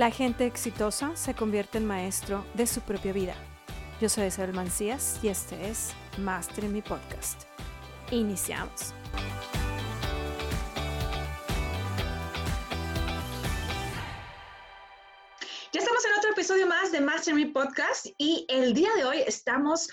La gente exitosa se convierte en maestro de su propia vida. Yo soy Isabel Mancías y este es Master en mi podcast. Iniciamos. Ya estamos en otro episodio más de Master Me Podcast y el día de hoy estamos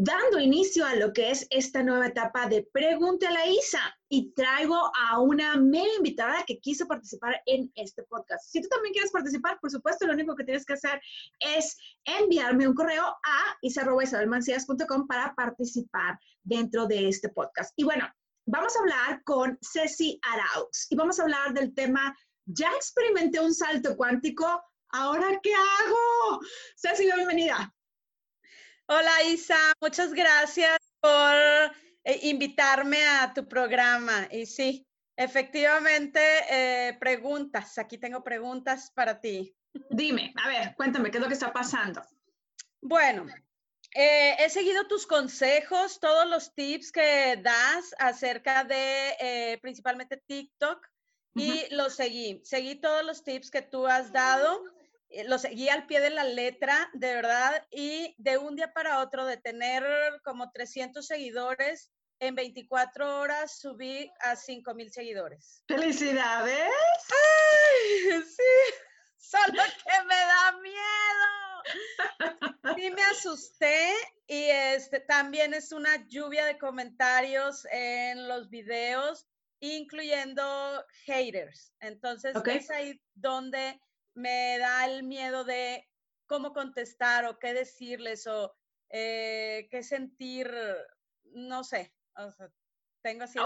dando inicio a lo que es esta nueva etapa de Pregúntale a Isa y traigo a una mega invitada que quiso participar en este podcast. Si tú también quieres participar, por supuesto, lo único que tienes que hacer es enviarme un correo a isa.isabelmancias.com para participar dentro de este podcast. Y bueno, vamos a hablar con Ceci Araux y vamos a hablar del tema, ya experimenté un salto cuántico, ¿ahora qué hago? Ceci, bienvenida. Hola Isa, muchas gracias por eh, invitarme a tu programa. Y sí, efectivamente, eh, preguntas. Aquí tengo preguntas para ti. Dime, a ver, cuéntame, ¿qué es lo que está pasando? Bueno, eh, he seguido tus consejos, todos los tips que das acerca de principalmente TikTok y los seguí. Seguí todos los tips que tú has dado eh, lo seguí al pie de la letra, de verdad, y de un día para otro, de tener como 300 seguidores, en 24 horas subí a 5 mil seguidores. ¡Felicidades! ¡Ay! Sí, solo que me da miedo. Sí me asusté y este también es una lluvia de comentarios en los videos, incluyendo haters. Entonces es ahí donde me da el miedo de cómo contestar o qué decirles o eh, qué sentir, no sé, tengo así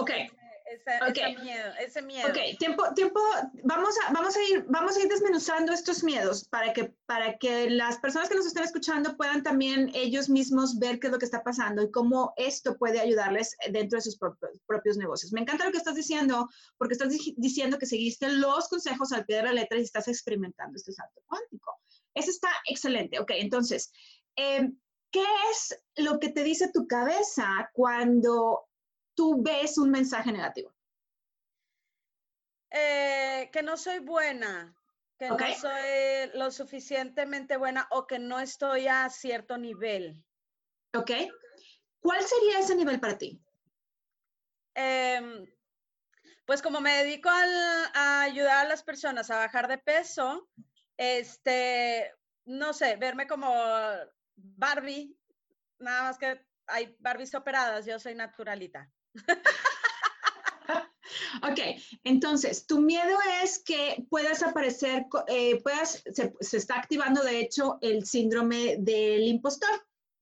ese, miedo, ese miedo. Ok, tiempo, tiempo, vamos a, vamos a ir, vamos a ir desmenuzando estos miedos para que, para que las personas que nos estén escuchando puedan también ellos mismos ver qué es lo que está pasando y cómo esto puede ayudarles dentro de sus propios, propios negocios. Me encanta lo que estás diciendo, porque estás diciendo que seguiste los consejos al pie de la letra y estás experimentando este salto cuántico. Eso está excelente. Ok, entonces, em, ¿qué es lo que te dice tu cabeza cuando tú ves un mensaje negativo? Eh, que no soy buena, que no soy lo suficientemente buena o que no estoy a cierto nivel. Ok. ¿Cuál sería ese nivel para ti? Em, pues como me dedico a ayudar a las personas a bajar de peso, este, no sé, verme como Barbie, nada más que hay Barbies operadas, yo soy naturalita. Ok, entonces, tu miedo es que puedas aparecer, eh, puedas, se, está activando de hecho el síndrome del impostor.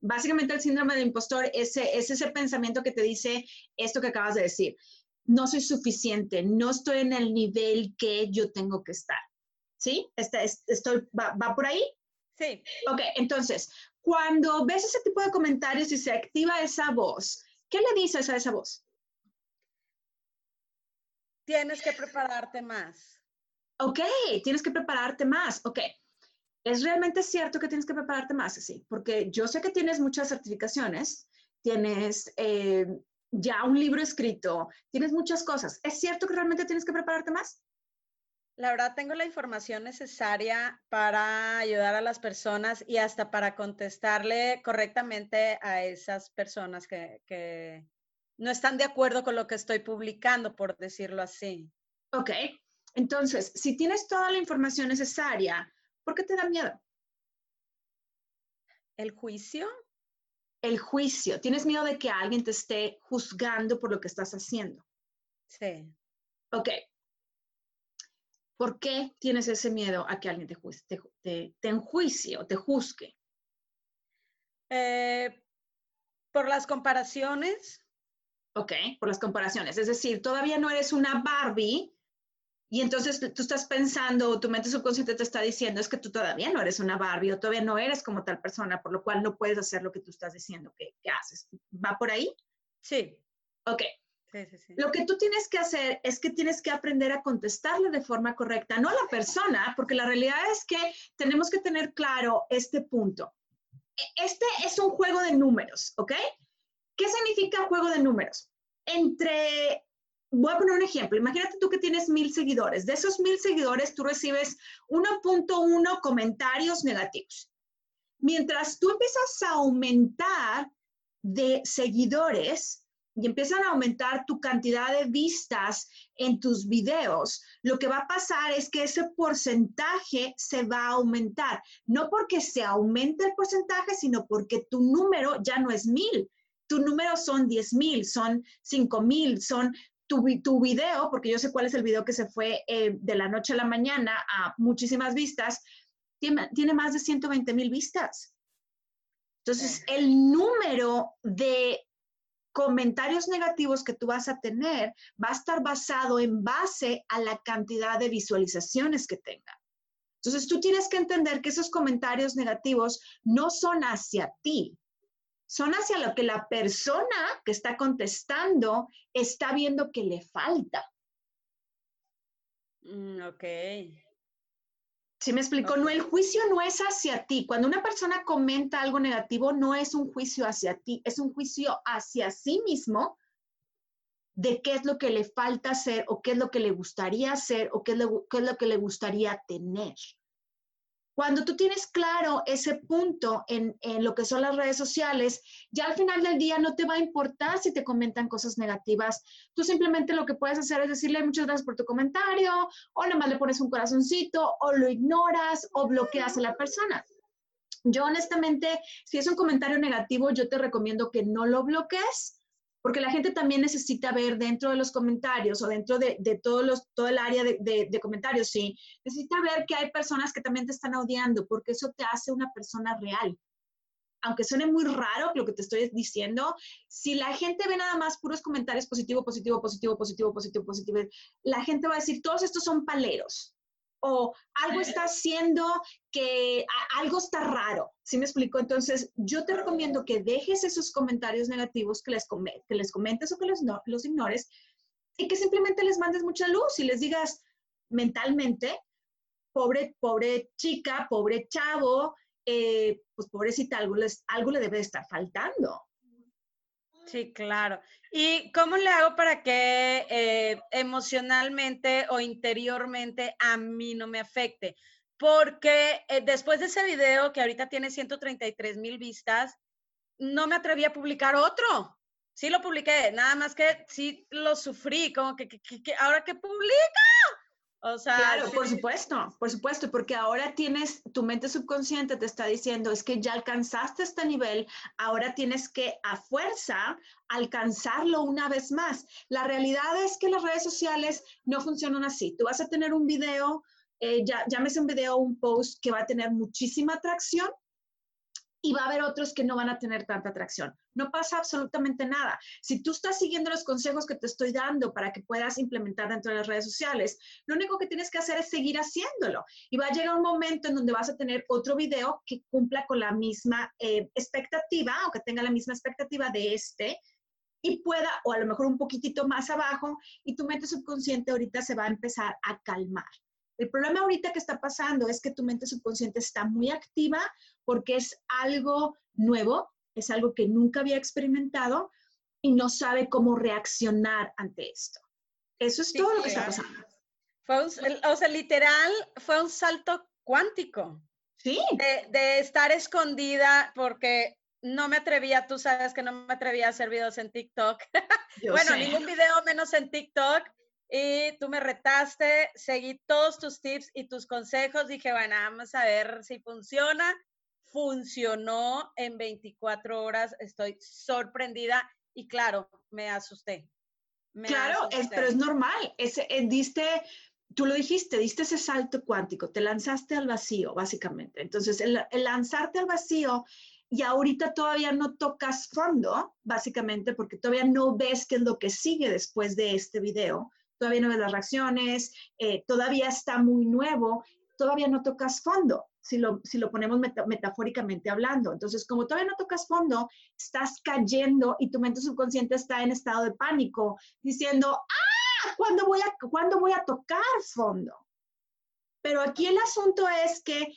Básicamente el síndrome del impostor es, es ese pensamiento que te dice esto que acabas de decir. No soy suficiente, no estoy en el nivel que yo tengo que estar. ¿Sí? Está, estoy, va, ¿Va por ahí? Sí. Ok, entonces, cuando ves ese tipo de comentarios y se activa esa voz, ¿Qué le dices a esa voz? Tienes que prepararte más. Ok, tienes que prepararte más. Ok, es realmente cierto que tienes que prepararte más, sí, porque yo sé que tienes muchas certificaciones, tienes eh, ya un libro escrito, tienes muchas cosas. ¿Es cierto que realmente tienes que prepararte más? La verdad, tengo la información necesaria para ayudar a las personas y hasta para contestarle correctamente a esas personas que, no están de acuerdo con lo que estoy publicando, por decirlo así. Ok, entonces, si tienes toda la información necesaria, ¿por qué te da miedo? ¿El juicio? El juicio. ¿Tienes miedo de que alguien te esté juzgando por lo que estás haciendo? Sí. Ok, ¿Por qué tienes ese miedo a que alguien te, te, te, te enjuicie o te juzgue? Eh, por las comparaciones. Ok, por las comparaciones. Es decir, todavía no eres una Barbie y entonces tú estás pensando, tu mente subconsciente te está diciendo, es que tú todavía no eres una Barbie o todavía no eres como tal persona, por lo cual no puedes hacer lo que tú estás diciendo que, que haces. ¿Va por ahí? Sí. Ok, lo que tú tienes que hacer es que tienes que aprender a contestarle de forma correcta, no a la persona, porque la realidad es que tenemos que tener claro este punto. E, este es un juego de números, ¿ok? ¿Qué significa juego de números? Entre voy a poner un ejemplo. Imagínate tú que tienes mil seguidores. De esos mil seguidores, tú recibes 1.1 comentarios negativos. Mientras tú empiezas a aumentar de seguidores y empiezan a aumentar tu cantidad de vistas en tus videos, lo que va a pasar es que ese porcentaje se va a aumentar. No porque se aumente el porcentaje, sino porque tu número ya no es mil. Tu número son 10 mil, son 5 mil, son tu, tu, video, porque yo sé cuál es el video que se fue eh, de la noche a la mañana a muchísimas vistas, tiene, tiene más de 120 mil vistas. Entonces, el número de comentarios negativos que tú vas a tener va a estar basado en base a la cantidad de visualizaciones que tenga. Entonces, tú tienes que entender que esos comentarios negativos no son hacia ti, son hacia lo que la persona que está contestando está viendo que le falta. Mm, ok. ¿Sí me explico? No, el juicio no es hacia ti. Cuando una persona comenta algo negativo, no es un juicio hacia ti, es un juicio hacia sí mismo de qué es lo que le falta hacer o qué es lo que le gustaría hacer o qué es lo, qué es lo que le gustaría tener. Cuando tú tienes claro ese punto en, lo que son las redes sociales, ya al final del día no te va a importar si te comentan cosas negativas. Tú simplemente lo que puedes hacer es decirle muchas gracias por tu comentario, o nada le pones un corazoncito, o lo ignoras, o bloqueas a la persona. Yo honestamente, si es un comentario negativo, yo te recomiendo que no lo bloquees porque la gente también necesita ver dentro de los comentarios o dentro de, de todos todo el área de, de, comentarios, sí, necesita ver que hay personas que también te están odiando, porque eso te hace una persona real. Aunque suene muy raro lo que te estoy diciendo, si la gente ve nada más puros comentarios positivo, positivo, positivo, positivo, positivo, positivo, la gente va a decir, todos estos son paleros o algo está haciendo que algo está raro. ¿Sí me explico? Entonces, yo te recomiendo que dejes esos comentarios negativos, que les, que les comentes o que los, no, los ignores y que simplemente les mandes mucha luz y les digas mentalmente, pobre, pobre chica, pobre chavo, eh, pues pobrecita, algo, algo le debe de estar faltando. Sí, claro. ¿Y cómo le hago para que eh, emocionalmente o interiormente a mí no me afecte? Porque eh, después de ese video que ahorita tiene 133 mil vistas, no me atreví a publicar otro. Sí lo publiqué, nada más que sí lo sufrí, como que, ahora que publica, o sea, claro, sí. por supuesto, por supuesto, porque ahora tienes, tu mente subconsciente te está diciendo, es que ya alcanzaste este nivel, ahora tienes que a fuerza alcanzarlo una vez más. La realidad es que las redes sociales no funcionan así. Tú vas a tener un video, eh, ya, llámese un video un post que va a tener muchísima atracción, y va a haber otros que no van a tener tanta atracción. No pasa absolutamente nada. Si tú estás siguiendo los consejos que te estoy dando para que puedas implementar dentro de las redes sociales, lo único que tienes que hacer es seguir haciéndolo. Y va a llegar un momento en donde vas a tener otro video que cumpla con la misma eh, expectativa o que tenga la misma expectativa de este y pueda, o a lo mejor un poquitito más abajo, y tu mente subconsciente ahorita se va a empezar a calmar. El problema ahorita que está pasando es que tu mente subconsciente está muy activa porque es algo nuevo, es algo que nunca había experimentado y no sabe cómo reaccionar ante esto. Eso es sí, todo lo que está pasando. Fue un, o sea, literal, fue un salto cuántico. Sí. De, de, estar escondida porque no me atrevía, tú sabes que no me atrevía a hacer videos en TikTok. bueno, sé. ningún video menos en TikTok y tú me retaste, seguí todos tus tips y tus consejos, dije, bueno, vamos a ver si funciona. Funcionó en 24 horas, estoy sorprendida y claro, me asusté. Me claro, asusté. Es, pero es normal, es, es, eh, diste, tú lo dijiste, diste ese salto cuántico, te lanzaste al vacío, básicamente. Entonces, el, el lanzarte al vacío y ahorita todavía no tocas fondo, básicamente, porque todavía no ves qué es lo que sigue después de este video todavía no ves las reacciones, eh, todavía está muy nuevo, todavía no tocas fondo, si lo, si lo ponemos meta, metafóricamente hablando. Entonces, como todavía no tocas fondo, estás cayendo y tu mente subconsciente está en estado de pánico, diciendo, ah, ¿cuándo voy a, ¿cuándo voy a tocar fondo? Pero aquí el asunto es que,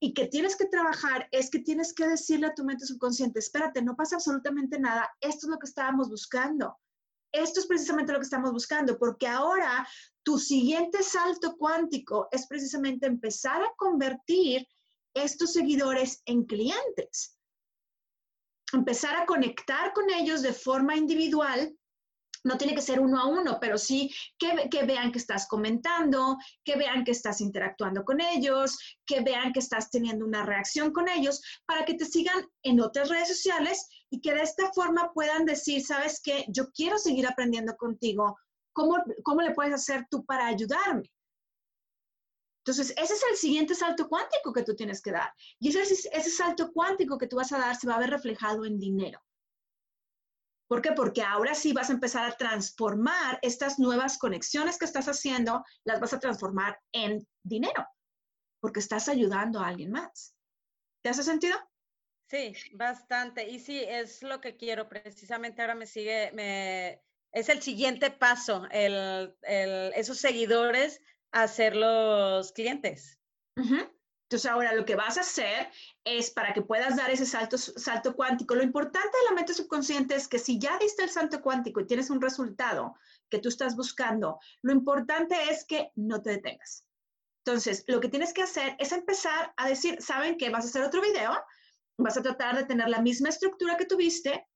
y que tienes que trabajar, es que tienes que decirle a tu mente subconsciente, espérate, no pasa absolutamente nada, esto es lo que estábamos buscando esto es precisamente lo que estamos buscando, porque ahora tu siguiente salto cuántico es precisamente empezar a convertir estos seguidores en clientes. Empezar a conectar con ellos de forma individual no tiene que ser uno a uno, pero sí que, vean que estás comentando, que vean que estás interactuando con ellos, que vean que estás teniendo una reacción con ellos, para que te sigan en otras redes sociales y que de esta forma puedan decir, sabes qué, yo quiero seguir aprendiendo contigo, ¿cómo, cómo le puedes hacer tú para ayudarme? Entonces, ese es el siguiente salto cuántico que tú tienes que dar. Y ese, ese salto cuántico que tú vas a dar se va a ver reflejado en dinero. ¿Por qué? Porque ahora sí vas a empezar a transformar estas nuevas conexiones que estás haciendo, las vas a transformar en dinero, porque estás ayudando a alguien más. ¿Te hace sentido? Sí, bastante. Y sí, es lo que quiero. Precisamente ahora me sigue, me, es el siguiente paso, el, el, esos seguidores a ser los clientes. Entonces ahora lo que vas a hacer es para que puedas dar ese salto, salto cuántico. Lo importante de la mente subconsciente es que si ya diste el salto cuántico y tienes un resultado que tú estás buscando, lo importante es que no te detengas. Entonces, lo que tienes que hacer es empezar a decir, ¿saben qué? Vas a hacer otro video, vas a tratar de tener la misma estructura que tuviste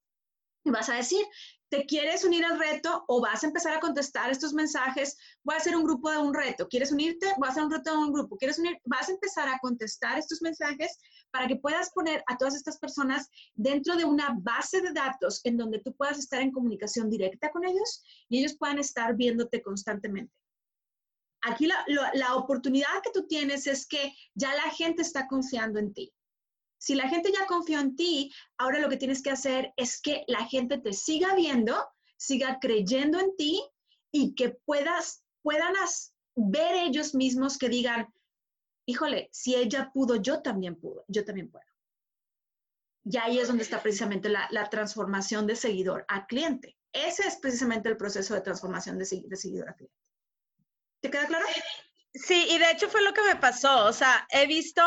y vas a decir, ¿Te quieres unir al reto o vas a empezar a contestar estos mensajes? Voy a hacer un grupo de un reto. ¿Quieres unirte? Voy a hacer un reto de un grupo. ¿Quieres unir? Vas a empezar a contestar estos mensajes para que puedas poner a todas estas personas dentro de una base de datos en donde tú puedas estar en comunicación directa con ellos y ellos puedan estar viéndote constantemente. Aquí la, la oportunidad que tú tienes es que ya la gente está confiando en ti. Si la gente ya confió en ti, ahora lo que tienes que hacer es que la gente te siga viendo, siga creyendo en ti y que puedas, puedan ver ellos mismos que digan, híjole, si ella pudo, yo también puedo, yo también puedo. Y ahí es donde está precisamente la, transformación de seguidor a cliente. Ese es precisamente el proceso de transformación de, de seguidor a cliente. ¿Te queda claro? Sí, y de hecho fue lo que me pasó. O sea, he visto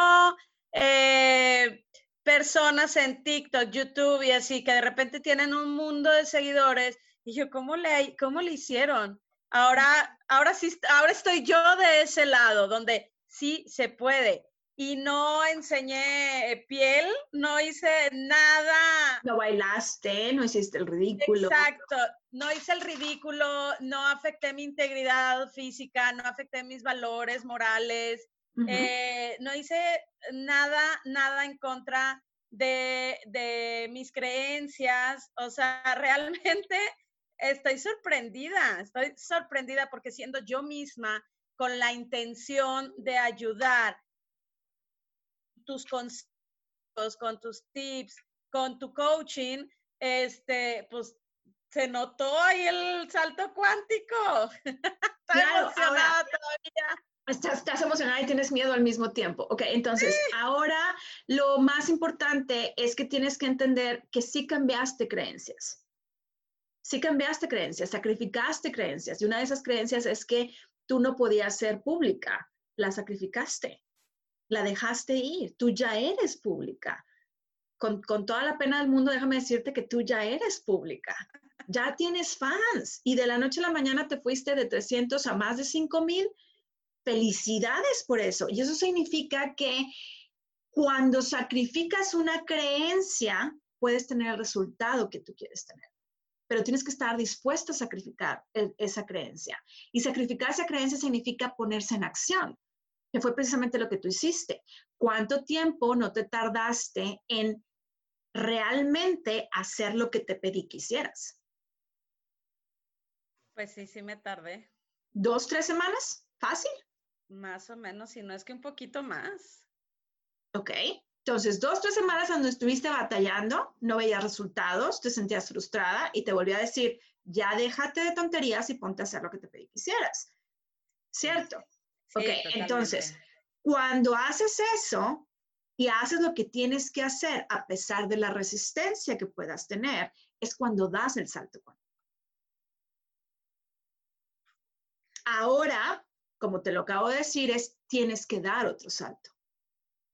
eh, personas en TikTok, YouTube y así, que de repente tienen un mundo de seguidores. Y yo, ¿cómo le, cómo le hicieron? Ahora, ahora sí, ahora estoy yo de ese lado, donde sí se puede. Y no enseñé piel, no hice nada. No bailaste, no hiciste el ridículo. Exacto, no hice el ridículo, no afecté mi integridad física, no afecté mis valores morales, eh, no hice nada, nada en contra de, de, mis creencias. O sea, realmente estoy sorprendida, estoy sorprendida porque siendo yo misma con la intención de ayudar tus consejos, con tus tips, con tu coaching, este, pues se notó ahí el salto cuántico. Estoy emocionada todavía. Estás, emocionada y tienes miedo al mismo tiempo. Ok, entonces ahora lo más importante es que tienes que entender que sí cambiaste creencias. Sí cambiaste creencias, sacrificaste creencias. Y una de esas creencias es que tú no podías ser pública. La sacrificaste, la dejaste ir. Tú ya eres pública. Con, con toda la pena del mundo, déjame decirte que tú ya eres pública. Ya tienes fans y de la noche a la mañana te fuiste de 300 a más de 5 mil Felicidades por eso. Y eso significa que cuando sacrificas una creencia, puedes tener el resultado que tú quieres tener. Pero tienes que estar dispuesto a sacrificar esa creencia. Y sacrificar esa creencia significa ponerse en acción, que fue precisamente lo que tú hiciste. ¿Cuánto tiempo no te tardaste en realmente hacer lo que te pedí que hicieras? Pues sí, sí me tardé. ¿Dos, tres semanas? Fácil. Más o menos, si no es que un poquito más. Ok. Entonces, dos, tres semanas donde estuviste batallando, no veías resultados, te sentías frustrada y te volví a decir, ya déjate de tonterías y ponte a hacer lo que te pedí que hicieras. ¿Cierto? ok, entonces, cuando haces eso y haces lo que tienes que hacer a pesar de la resistencia que puedas tener, es cuando das el salto Ahora como te lo acabo de decir, es tienes que dar otro salto.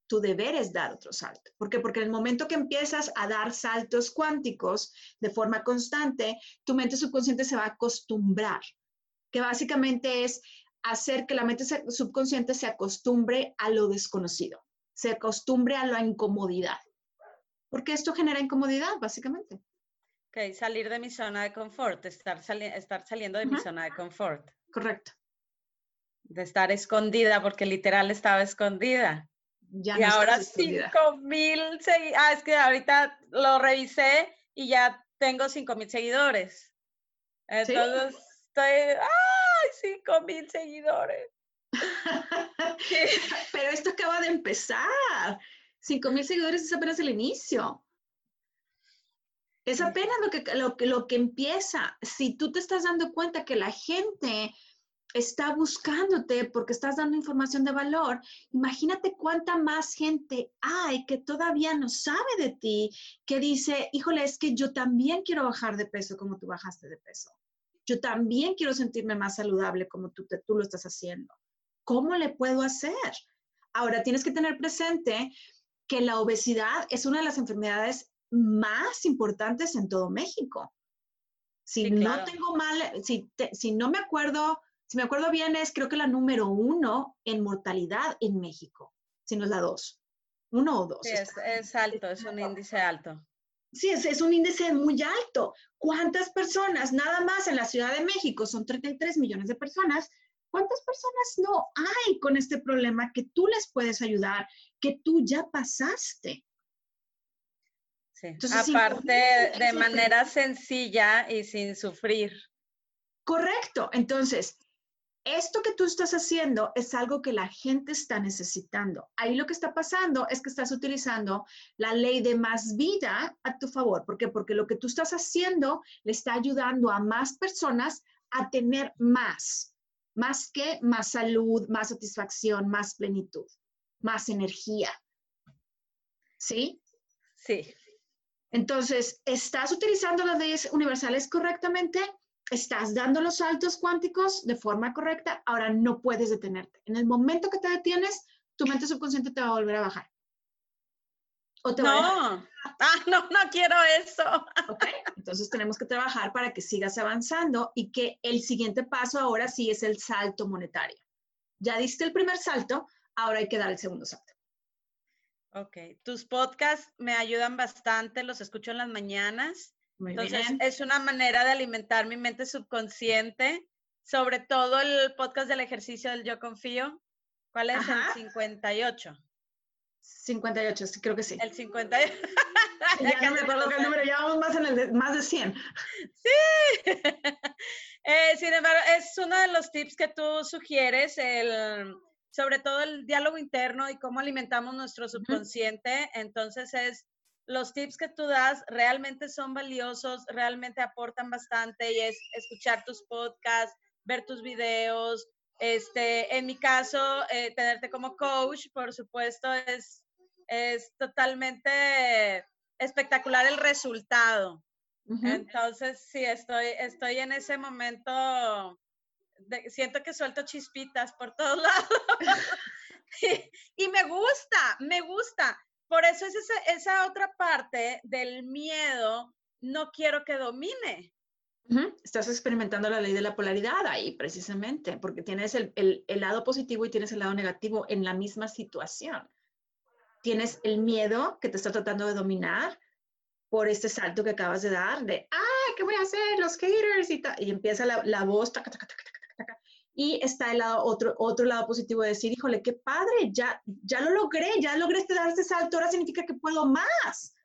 tu deber es dar otro salto. ¿Por qué? Porque en el momento que empiezas a dar saltos cuánticos de forma constante, tu mente subconsciente se va a acostumbrar, que básicamente es hacer que la mente subconsciente se acostumbre a lo desconocido, se acostumbre a la incomodidad. Porque esto genera incomodidad, básicamente. Ok, salir de mi zona de confort, estar, estar saliendo de mi zona de confort. Correcto. De estar escondida, porque literal estaba escondida. Ya y ahora cinco mil seguidores. Ah, es que ahorita lo revisé y ya tengo cinco mil seguidores. Entonces estoy, ¡ay! Cinco mil seguidores. Pero esto acaba de empezar. Cinco mil seguidores es apenas el inicio. Es apenas lo que, lo, lo que empieza. Si tú te estás dando cuenta que la gente está buscándote porque estás dando información de valor, imagínate cuánta más gente hay que todavía no sabe de ti, que dice, híjole, es que yo también quiero bajar de peso como tú bajaste de peso. Yo también quiero sentirme más saludable como tú, tú lo estás haciendo. ¿Cómo le puedo hacer? Ahora, tienes que tener presente que la obesidad es una de las enfermedades más importantes en todo México. Si no tengo mal, si, si no me acuerdo, si me acuerdo bien, es creo que la número uno en mortalidad en México, si no es la dos. Uno o dos. Sí, es, alto, es un índice alto. Sí, es, es, un índice muy alto. ¿Cuántas personas, nada más en la Ciudad de México, son 33 millones de personas, cuántas personas no hay con este problema que tú les puedes ayudar, que tú ya pasaste? Aparte, de manera sencilla y sin sufrir. Correcto. Entonces, esto que tú estás haciendo es algo que la gente está necesitando. Ahí lo que está pasando es que estás utilizando la ley de más vida a tu favor. ¿Por qué? Porque lo que tú estás haciendo le está ayudando a más personas a tener más. Más que más salud, más satisfacción, más plenitud, más energía. ¿Sí? Sí. Entonces, ¿estás utilizando las leyes universales correctamente? ¿Estás dando los saltos cuánticos de forma correcta? Ahora no puedes detenerte. En el momento que te detienes, tu mente subconsciente te va a volver a bajar. ¿O te no, ah, no, no quiero eso. Entonces tenemos que trabajar para que sigas avanzando y que el siguiente paso ahora sí es el salto monetario. Ya diste el primer salto, ahora hay que dar el segundo salto. Ok, tus podcasts me ayudan bastante, los escucho en las mañanas. Entonces, es una manera de alimentar mi mente subconsciente, sobre todo el podcast del ejercicio del Yo Confío. ¿Cuál es? El 58. 58, sí, creo que sí. El 58. ya no me acuerdo qué número, ya vamos más, en el de, más de 100. Sí. eh, sin embargo, es uno de los tips que tú sugieres, el sobre todo el diálogo interno y cómo alimentamos nuestro subconsciente. Entonces es, los tips que tú das realmente son valiosos, realmente aportan bastante y es escuchar tus podcasts, ver tus videos. Este, en mi caso, eh, tenerte como coach, por supuesto, es, es totalmente espectacular el resultado. Entonces, sí, estoy, estoy en ese momento siento que suelto chispitas por todos lados. y, me gusta, me gusta. Por eso es esa, otra parte del miedo, no quiero que domine. Estás experimentando la ley de la polaridad ahí, precisamente, porque tienes el, lado positivo y tienes el lado negativo en la misma situación. Tienes el miedo que te está tratando de dominar por este salto que acabas de dar, de, ah, ¿qué voy a hacer? Los haters y tal. Y empieza la, la voz, taca, taca, taca, y está el otro, otro lado positivo de decir, híjole, qué padre, ya, ya lo logré, ya logré este, dar este salto, ahora significa que puedo más.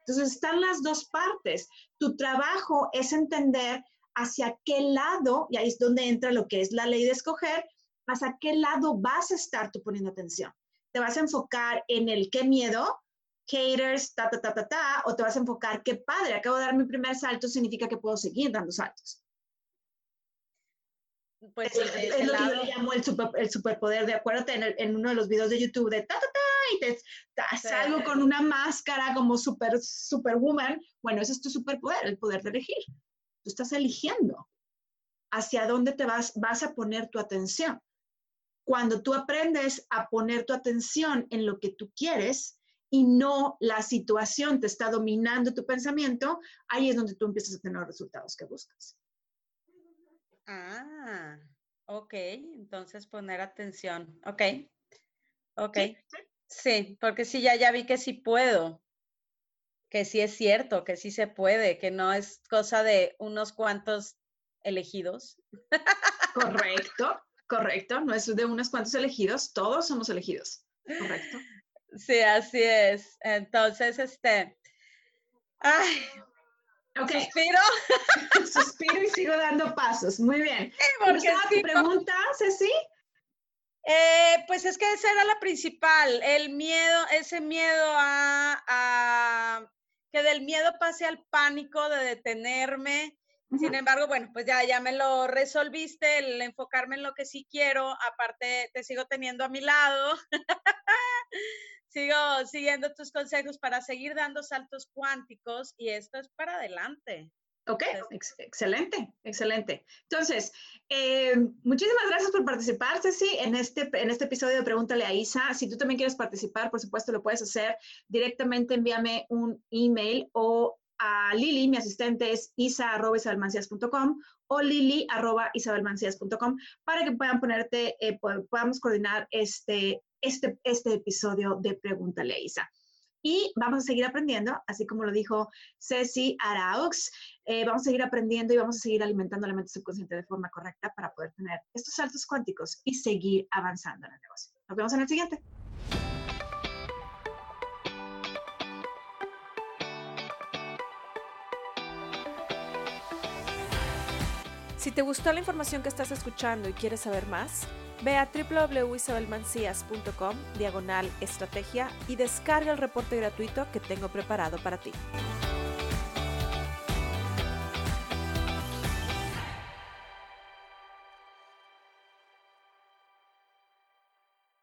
Entonces están las dos partes. Tu trabajo es entender hacia qué lado, y ahí es donde entra lo que es la ley de escoger, hacia qué lado vas a estar tú poniendo atención. ¿Te vas a enfocar en el qué miedo, haters, ta, ta, ta, ta, ta, o te vas a enfocar qué padre, acabo de dar mi primer salto, significa que puedo seguir dando saltos? Pues es, lo que yo le llamo el, el superpoder. De acuérdate en, en, uno de los videos de YouTube de ta ta ta y te, salgo con una máscara como super superwoman. Bueno ese es tu superpoder el poder de elegir. Tú estás eligiendo hacia dónde te vas vas a poner tu atención. Cuando tú aprendes a poner tu atención en lo que tú quieres y no la situación te está dominando tu pensamiento, ahí es donde tú empiezas a tener los resultados que buscas. Ah, ok, entonces poner atención, ok, ok. Sí, porque sí, ya, ya vi que sí puedo, que sí es cierto, que sí se puede, que no es cosa de unos cuantos elegidos. Correcto, correcto, no es de unos cuantos elegidos, todos somos elegidos, correcto. Sí, así es. Entonces, este, ay, Okay. Suspiro. Suspiro y sigo dando pasos. Muy bien. Sí, porque tu pregunta, Ceci? Eh, pues es que esa era la principal, el miedo, ese miedo a, que del miedo pase al pánico de detenerme. Sin embargo, bueno, pues ya, ya me lo resolviste, el enfocarme en lo que sí quiero, aparte te sigo teniendo a mi lado. sigo siguiendo tus consejos para seguir dando saltos cuánticos y esto es para adelante. Ok, excelente, excelente. Entonces, eh, muchísimas gracias por participar, Ceci, en este, en este episodio de Pregúntale a Isa. Si tú también quieres participar, por supuesto, lo puedes hacer directamente, envíame un email o a Lili, mi asistente es isa.isabelmancias.com o lili.isabelmancias.com para que puedan ponerte, eh, podamos coordinar este, este, este episodio de Pregúntale Isa. Y vamos a seguir aprendiendo, así como lo dijo Ceci Araux, eh, vamos a seguir aprendiendo y vamos a seguir alimentando la mente subconsciente de forma correcta para poder tener estos saltos cuánticos y seguir avanzando en el negocio. Nos vemos en el siguiente. Si te gustó la información que estás escuchando y quieres saber más, Ve a www.isabelmancias.com diagonal estrategia y descarga el reporte gratuito que tengo preparado para ti.